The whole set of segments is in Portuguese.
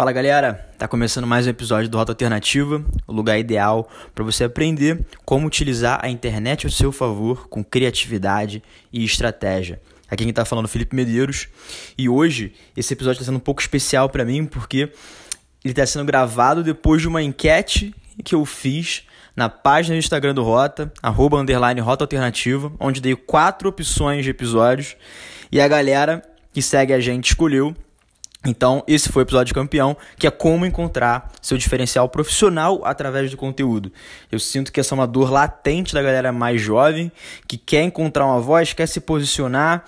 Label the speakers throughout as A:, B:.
A: Fala galera, tá começando mais um episódio do Rota Alternativa, o lugar ideal para você aprender como utilizar a internet ao seu favor com criatividade e estratégia. Aqui quem tá falando é o Felipe Medeiros. E hoje esse episódio está sendo um pouco especial para mim porque ele está sendo gravado depois de uma enquete que eu fiz na página do Instagram do Rota, arroba underline Rota Alternativa, onde dei quatro opções de episódios. E a galera que segue a gente escolheu então, esse foi o episódio campeão, que é como encontrar seu diferencial profissional através do conteúdo. Eu sinto que essa é uma dor latente da galera mais jovem, que quer encontrar uma voz, quer se posicionar,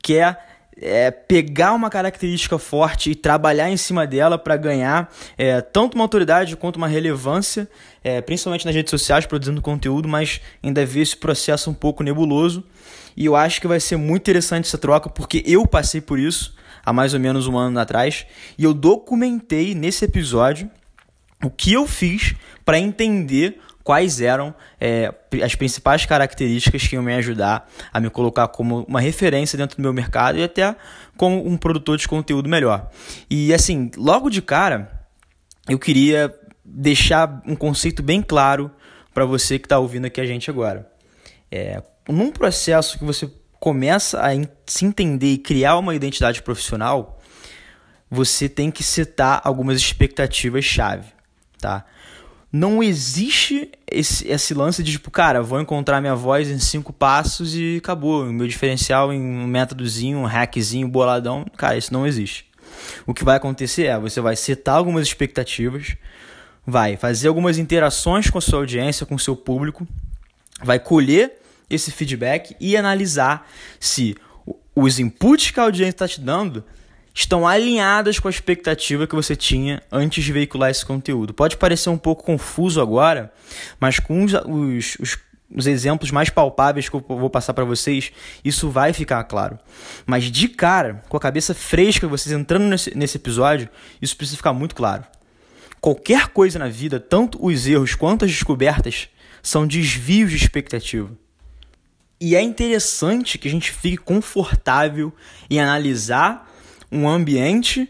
A: quer é, pegar uma característica forte e trabalhar em cima dela para ganhar é, tanto uma autoridade quanto uma relevância, é, principalmente nas redes sociais, produzindo conteúdo, mas ainda ver esse processo um pouco nebuloso. E eu acho que vai ser muito interessante essa troca, porque eu passei por isso há mais ou menos um ano atrás, e eu documentei nesse episódio o que eu fiz para entender quais eram é, as principais características que iam me ajudar a me colocar como uma referência dentro do meu mercado e até como um produtor de conteúdo melhor. E assim, logo de cara, eu queria deixar um conceito bem claro para você que está ouvindo aqui a gente agora. É, num processo que você começa a se entender e criar uma identidade profissional, você tem que setar algumas expectativas-chave, tá? Não existe esse, esse lance de tipo, cara, vou encontrar minha voz em cinco passos e acabou. Meu diferencial em um métodozinho, um hackzinho, boladão. Cara, isso não existe. O que vai acontecer é, você vai setar algumas expectativas, vai fazer algumas interações com a sua audiência, com o seu público, vai colher esse feedback e analisar se os inputs que a audiência está te dando estão alinhadas com a expectativa que você tinha antes de veicular esse conteúdo. Pode parecer um pouco confuso agora, mas com os, os, os, os exemplos mais palpáveis que eu vou passar para vocês, isso vai ficar claro. Mas de cara, com a cabeça fresca, vocês entrando nesse, nesse episódio, isso precisa ficar muito claro. Qualquer coisa na vida, tanto os erros quanto as descobertas, são desvios de expectativa. E é interessante que a gente fique confortável em analisar um ambiente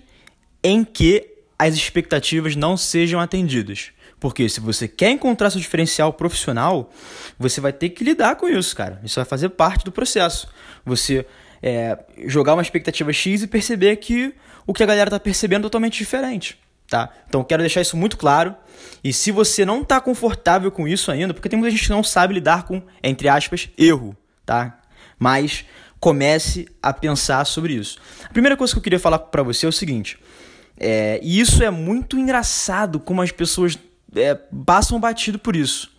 A: em que as expectativas não sejam atendidas. Porque se você quer encontrar seu diferencial profissional, você vai ter que lidar com isso, cara. Isso vai fazer parte do processo. Você é, jogar uma expectativa X e perceber que o que a galera está percebendo é totalmente diferente. Tá? Então quero deixar isso muito claro. E se você não está confortável com isso ainda, porque tem muita gente que não sabe lidar com, entre aspas, erro, tá? Mas comece a pensar sobre isso. A primeira coisa que eu queria falar para você é o seguinte, é, e isso é muito engraçado como as pessoas é, passam batido por isso.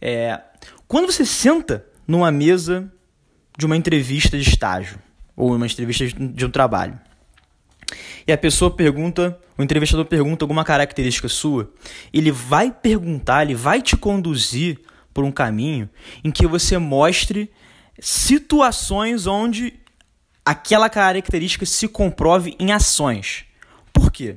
A: É, quando você senta numa mesa de uma entrevista de estágio ou uma entrevista de um trabalho e a pessoa pergunta, o entrevistador pergunta alguma característica sua, ele vai perguntar, ele vai te conduzir por um caminho em que você mostre situações onde aquela característica se comprove em ações. Por quê?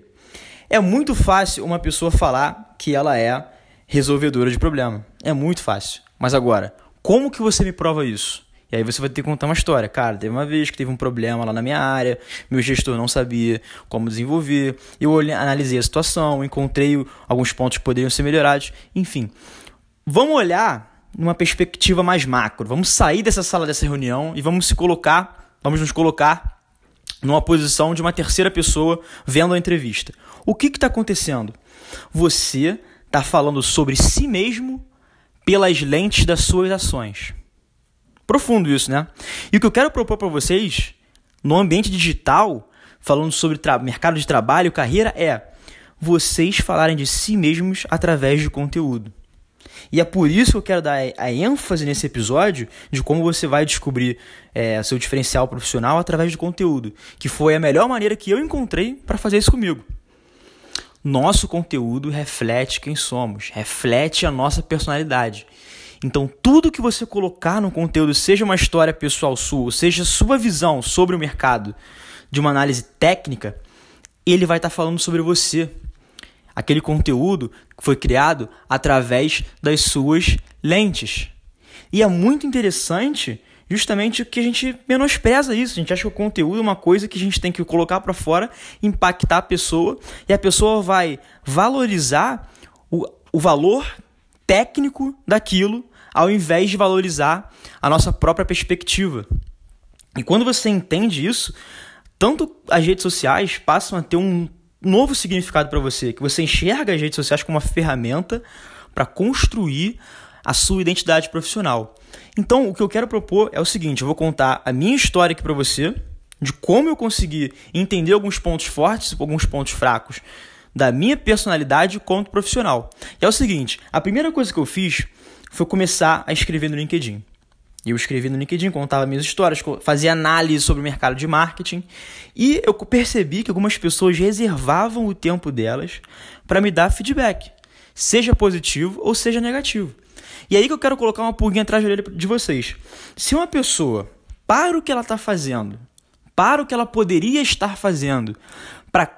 A: É muito fácil uma pessoa falar que ela é resolvedora de problema. É muito fácil. Mas agora, como que você me prova isso? E aí você vai ter que contar uma história. Cara, teve uma vez que teve um problema lá na minha área, meu gestor não sabia como desenvolver, eu olhei, analisei a situação, encontrei alguns pontos que poderiam ser melhorados, enfim. Vamos olhar numa perspectiva mais macro. Vamos sair dessa sala dessa reunião e vamos se colocar, vamos nos colocar numa posição de uma terceira pessoa vendo a entrevista. O que está acontecendo? Você está falando sobre si mesmo pelas lentes das suas ações. Profundo isso, né? E o que eu quero propor para vocês no ambiente digital, falando sobre mercado de trabalho, carreira, é vocês falarem de si mesmos através de conteúdo. E é por isso que eu quero dar a ênfase nesse episódio de como você vai descobrir é, seu diferencial profissional através de conteúdo, que foi a melhor maneira que eu encontrei para fazer isso comigo. Nosso conteúdo reflete quem somos, reflete a nossa personalidade. Então, tudo que você colocar no conteúdo, seja uma história pessoal sua, seja sua visão sobre o mercado, de uma análise técnica, ele vai estar tá falando sobre você, aquele conteúdo foi criado através das suas lentes. E é muito interessante justamente que a gente menospreza isso. A gente acha que o conteúdo é uma coisa que a gente tem que colocar para fora, impactar a pessoa, e a pessoa vai valorizar o, o valor técnico daquilo, ao invés de valorizar a nossa própria perspectiva. E quando você entende isso, tanto as redes sociais passam a ter um novo significado para você, que você enxerga as redes sociais como uma ferramenta para construir a sua identidade profissional. Então, o que eu quero propor é o seguinte: eu vou contar a minha história aqui para você, de como eu consegui entender alguns pontos fortes e alguns pontos fracos da minha personalidade quanto profissional. E é o seguinte: a primeira coisa que eu fiz foi começar a escrever no LinkedIn. Eu escrevi no LinkedIn, contava minhas histórias, fazia análise sobre o mercado de marketing e eu percebi que algumas pessoas reservavam o tempo delas para me dar feedback, seja positivo ou seja negativo. E aí que eu quero colocar uma pulguinha atrás da orelha de vocês. Se uma pessoa para o que ela está fazendo, para o que ela poderia estar fazendo, para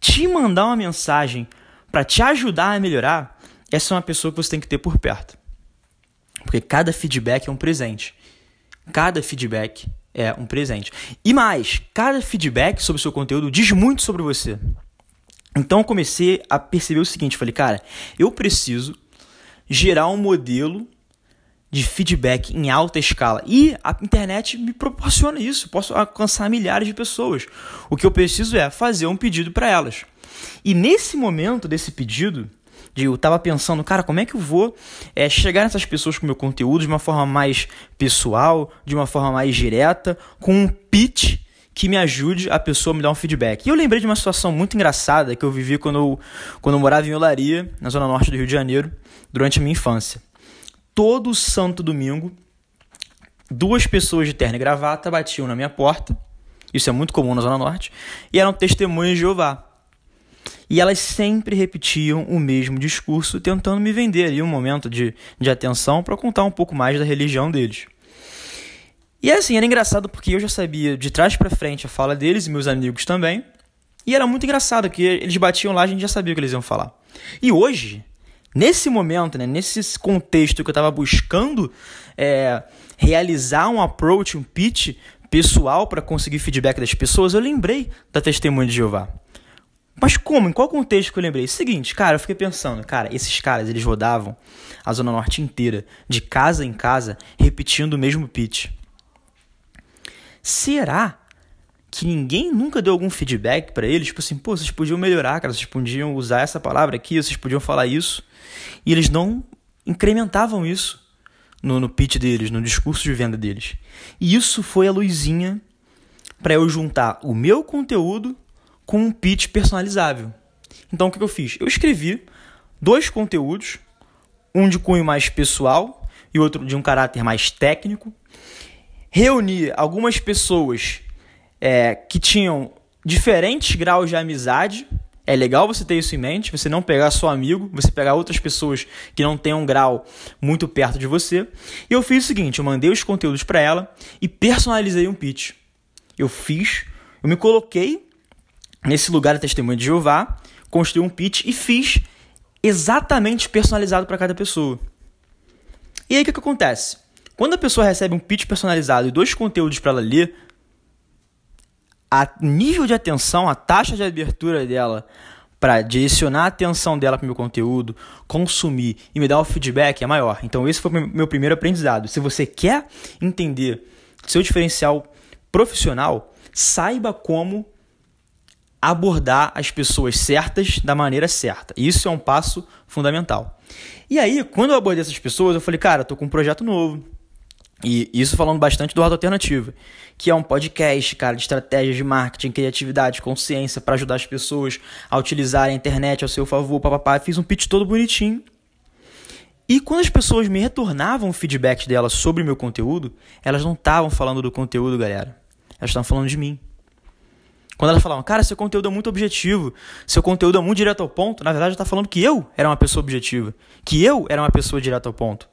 A: te mandar uma mensagem, para te ajudar a melhorar, essa é uma pessoa que você tem que ter por perto. Porque cada feedback é um presente. Cada feedback é um presente. E mais, cada feedback sobre o seu conteúdo diz muito sobre você. Então eu comecei a perceber o seguinte, falei, cara, eu preciso gerar um modelo de feedback em alta escala. E a internet me proporciona isso. Posso alcançar milhares de pessoas. O que eu preciso é fazer um pedido para elas. E nesse momento desse pedido, de eu estava pensando, cara, como é que eu vou é, chegar nessas pessoas com meu conteúdo de uma forma mais pessoal, de uma forma mais direta, com um pitch que me ajude a pessoa a me dar um feedback. E eu lembrei de uma situação muito engraçada que eu vivi quando eu, quando eu morava em Olaria, na zona norte do Rio de Janeiro durante a minha infância. Todo santo domingo, duas pessoas de terno e gravata batiam na minha porta, isso é muito comum na Zona Norte, e eram testemunhas de Jeová. E elas sempre repetiam o mesmo discurso, tentando me vender ali um momento de, de atenção para contar um pouco mais da religião deles. E assim, era engraçado porque eu já sabia de trás para frente a fala deles e meus amigos também. E era muito engraçado que eles batiam lá, a gente já sabia o que eles iam falar. E hoje, Nesse momento, né, nesse contexto que eu estava buscando é, realizar um approach, um pitch pessoal para conseguir feedback das pessoas, eu lembrei da testemunha de Jeová. Mas como? Em qual contexto que eu lembrei? Seguinte, cara, eu fiquei pensando, cara, esses caras, eles rodavam a Zona Norte inteira, de casa em casa, repetindo o mesmo pitch. Será que ninguém nunca deu algum feedback para eles, tipo assim, pô, vocês podiam melhorar, cara, vocês podiam usar essa palavra aqui, vocês podiam falar isso. E eles não incrementavam isso no, no pitch deles, no discurso de venda deles. E isso foi a luzinha para eu juntar o meu conteúdo com um pitch personalizável. Então o que eu fiz? Eu escrevi dois conteúdos, um de cunho mais pessoal e outro de um caráter mais técnico. Reuni algumas pessoas é, que tinham diferentes graus de amizade. É legal você ter isso em mente, você não pegar só amigo, você pegar outras pessoas que não têm um grau muito perto de você. E eu fiz o seguinte, eu mandei os conteúdos para ela e personalizei um pitch. Eu fiz, eu me coloquei nesse lugar da testemunha de Jeová, construí um pitch e fiz exatamente personalizado para cada pessoa. E aí o que, que acontece? Quando a pessoa recebe um pitch personalizado e dois conteúdos para ela ler, a nível de atenção, a taxa de abertura dela para direcionar a atenção dela para o meu conteúdo, consumir e me dar o feedback é maior. Então esse foi o meu primeiro aprendizado. Se você quer entender seu diferencial profissional, saiba como abordar as pessoas certas da maneira certa. Isso é um passo fundamental. E aí, quando eu abordei essas pessoas, eu falei, cara, tô com um projeto novo, e isso falando bastante do Rota Alternativa, que é um podcast, cara, de estratégias de marketing, criatividade, consciência para ajudar as pessoas a utilizarem a internet ao seu favor, papapá. Fiz um pitch todo bonitinho. E quando as pessoas me retornavam o feedback delas sobre o meu conteúdo, elas não estavam falando do conteúdo, galera. Elas estavam falando de mim. Quando elas falavam, cara, seu conteúdo é muito objetivo, seu conteúdo é muito direto ao ponto, na verdade, está falando que eu era uma pessoa objetiva, que eu era uma pessoa direto ao ponto.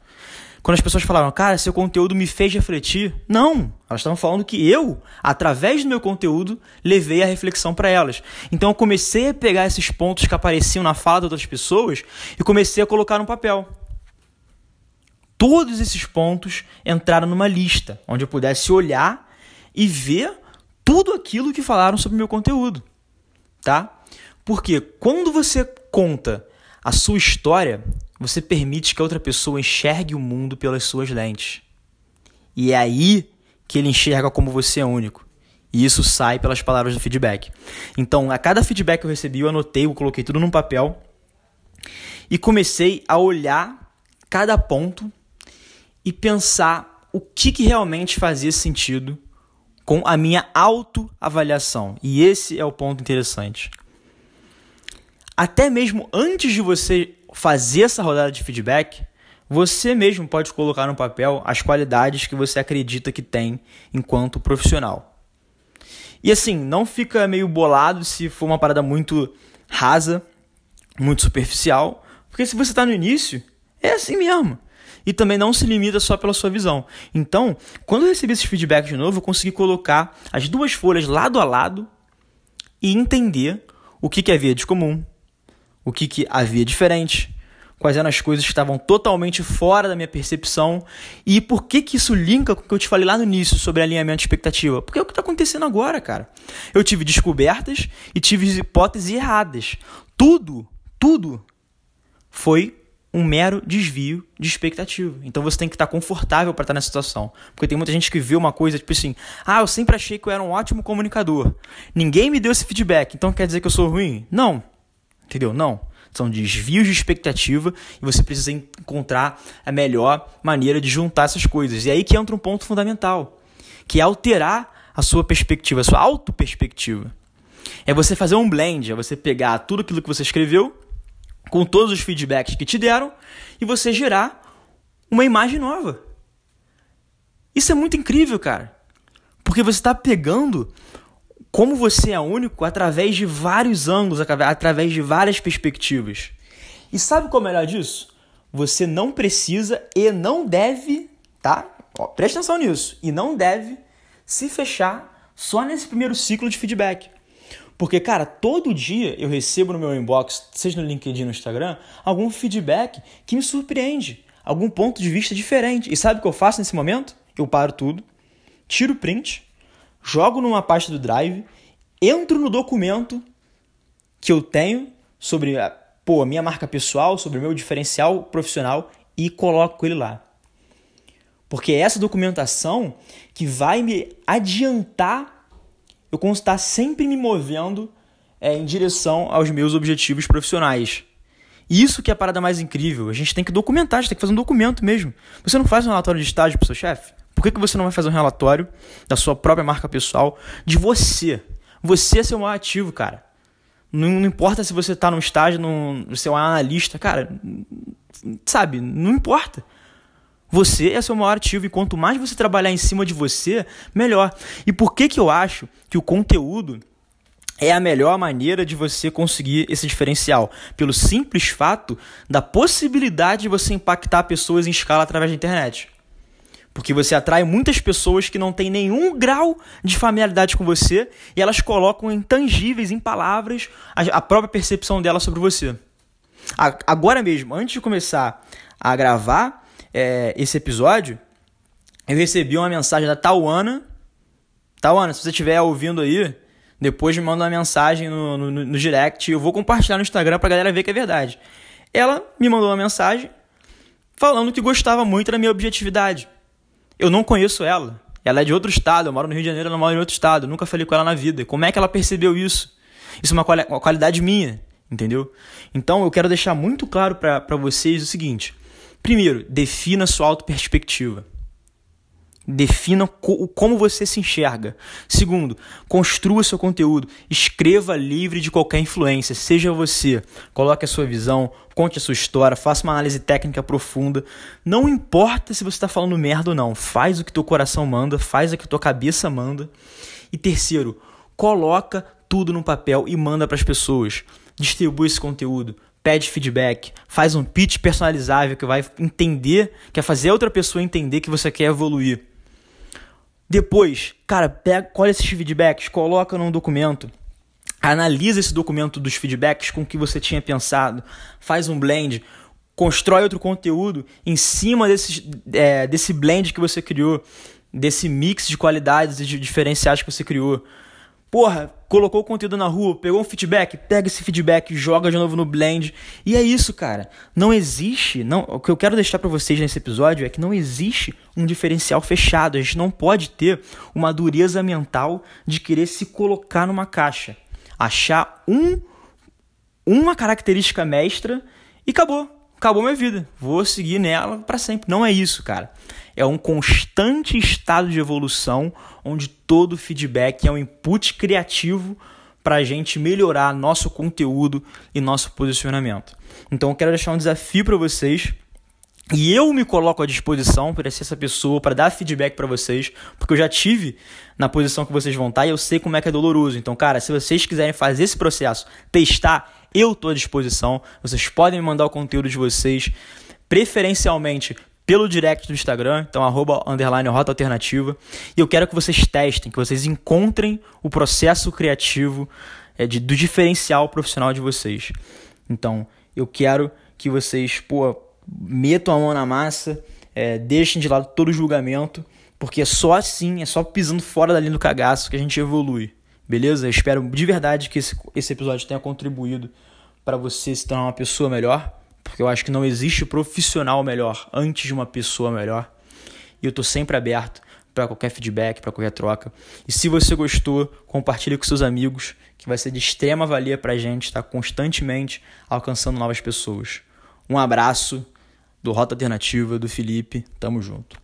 A: Quando as pessoas falaram, cara, seu conteúdo me fez refletir. Não, elas estavam falando que eu, através do meu conteúdo, levei a reflexão para elas. Então eu comecei a pegar esses pontos que apareciam na fala de outras pessoas e comecei a colocar no papel. todos esses pontos entraram numa lista, onde eu pudesse olhar e ver tudo aquilo que falaram sobre o meu conteúdo, tá? Porque quando você conta a sua história, você permite que a outra pessoa enxergue o mundo pelas suas lentes. E é aí que ele enxerga como você é único. E isso sai pelas palavras do feedback. Então, a cada feedback que eu recebi, eu anotei, eu coloquei tudo num papel e comecei a olhar cada ponto e pensar o que, que realmente fazia sentido com a minha autoavaliação. E esse é o ponto interessante. Até mesmo antes de você fazer essa rodada de feedback, você mesmo pode colocar no papel as qualidades que você acredita que tem enquanto profissional. E assim, não fica meio bolado se for uma parada muito rasa, muito superficial, porque se você está no início, é assim mesmo. E também não se limita só pela sua visão. Então, quando eu recebi esses feedbacks de novo, eu consegui colocar as duas folhas lado a lado e entender o que, que havia de comum, o que, que havia diferente, quais eram as coisas que estavam totalmente fora da minha percepção e por que, que isso linka com o que eu te falei lá no início sobre alinhamento de expectativa. Porque é o que está acontecendo agora, cara. Eu tive descobertas e tive hipóteses erradas. Tudo, tudo foi um mero desvio de expectativa. Então você tem que estar confortável para estar nessa situação. Porque tem muita gente que vê uma coisa tipo assim: ah, eu sempre achei que eu era um ótimo comunicador. Ninguém me deu esse feedback, então quer dizer que eu sou ruim? Não. Entendeu? Não. São desvios de expectativa e você precisa encontrar a melhor maneira de juntar essas coisas. E aí que entra um ponto fundamental, que é alterar a sua perspectiva, a sua auto-perspectiva. É você fazer um blend, é você pegar tudo aquilo que você escreveu, com todos os feedbacks que te deram, e você gerar uma imagem nova. Isso é muito incrível, cara. Porque você está pegando como você é único através de vários ângulos, através de várias perspectivas. E sabe qual é o melhor disso? Você não precisa e não deve, tá? Ó, presta atenção nisso. E não deve se fechar só nesse primeiro ciclo de feedback. Porque, cara, todo dia eu recebo no meu inbox, seja no LinkedIn no Instagram, algum feedback que me surpreende, algum ponto de vista diferente. E sabe o que eu faço nesse momento? Eu paro tudo, tiro o print, jogo numa pasta do Drive, entro no documento que eu tenho sobre a pô, minha marca pessoal, sobre o meu diferencial profissional e coloco ele lá. Porque é essa documentação que vai me adiantar eu constar sempre me movendo é, em direção aos meus objetivos profissionais. Isso que é a parada mais incrível. A gente tem que documentar, a gente tem que fazer um documento mesmo. Você não faz um relatório de estágio para o seu chefe? Por que, que você não vai fazer um relatório da sua própria marca pessoal, de você? Você é seu maior ativo, cara. Não, não importa se você está num estágio, num, você é um analista, cara. Sabe, não importa. Você é seu maior ativo e quanto mais você trabalhar em cima de você, melhor. E por que, que eu acho que o conteúdo é a melhor maneira de você conseguir esse diferencial? Pelo simples fato da possibilidade de você impactar pessoas em escala através da internet. Porque você atrai muitas pessoas que não têm nenhum grau de familiaridade com você e elas colocam intangíveis em palavras a, própria percepção dela sobre você. Agora mesmo, antes de começar a gravar é, esse episódio, eu recebi uma mensagem da Tauana. Tauana, se você estiver ouvindo aí, depois me manda uma mensagem no, no, no direct. Eu vou compartilhar no Instagram pra galera ver que é verdade. Ela me mandou uma mensagem falando que gostava muito da minha objetividade. Eu não conheço ela. Ela é de outro estado, eu moro no Rio de Janeiro, ela mora em outro estado. Eu nunca falei com ela na vida. Como é que ela percebeu isso? Isso é uma, quali uma qualidade minha, entendeu? Então eu quero deixar muito claro para vocês o seguinte: primeiro, defina sua auto-perspectiva. Defina co como você se enxerga. Segundo, construa seu conteúdo. Escreva livre de qualquer influência. Seja você. Coloque a sua visão, conte a sua história, faça uma análise técnica profunda. Não importa se você está falando merda ou não. Faz o que teu coração manda, faz o que tua cabeça manda. E terceiro, coloca tudo no papel e manda para as pessoas. Distribui esse conteúdo pede feedback, faz um pitch personalizável que vai entender, quer fazer outra pessoa entender que você quer evoluir. Depois, cara, pega, colhe esses feedbacks, coloca num documento, analisa esse documento dos feedbacks com o que você tinha pensado, faz um blend, constrói outro conteúdo em cima desse, é, desse blend que você criou, desse mix de qualidades e de diferenciais que você criou. Porra, colocou o conteúdo na rua, pegou um feedback, pega esse feedback, joga de novo no blend. E é isso, cara. Não existe, não, o que eu quero deixar para vocês nesse episódio é que não existe um diferencial fechado. A gente não pode ter uma dureza mental de querer se colocar numa caixa, achar um uma característica mestra e acabou. Acabou minha vida. Vou seguir nela para sempre. Não é isso, cara é um constante estado de evolução onde todo feedback é um input criativo para a gente melhorar nosso conteúdo e nosso posicionamento. Então eu quero deixar um desafio para vocês e eu me coloco à disposição para ser essa pessoa, para dar feedback para vocês, porque eu já tive na posição que vocês vão estar e eu sei como é que é doloroso. Então, cara, se vocês quiserem fazer esse processo, testar, eu estou à disposição. Vocês podem me mandar o conteúdo de vocês, preferencialmente pelo direct do Instagram, então arroba underline rota alternativa. E eu quero que vocês testem, que vocês encontrem o processo criativo é, de, do diferencial profissional de vocês. Então, eu quero que vocês, pô, metam a mão na massa, é, deixem de lado todo o julgamento, porque é só assim, é só pisando fora da linha do cagaço que a gente evolui. Beleza? Espero de verdade que esse, esse episódio tenha contribuído para você se tornar uma pessoa melhor porque eu acho que não existe profissional melhor antes de uma pessoa melhor. E eu estou sempre aberto para qualquer feedback, para qualquer troca. E se você gostou, compartilhe com seus amigos, que vai ser de extrema valia para a gente estar tá constantemente alcançando novas pessoas. Um abraço do Rota Alternativa, do Felipe. Tamo junto.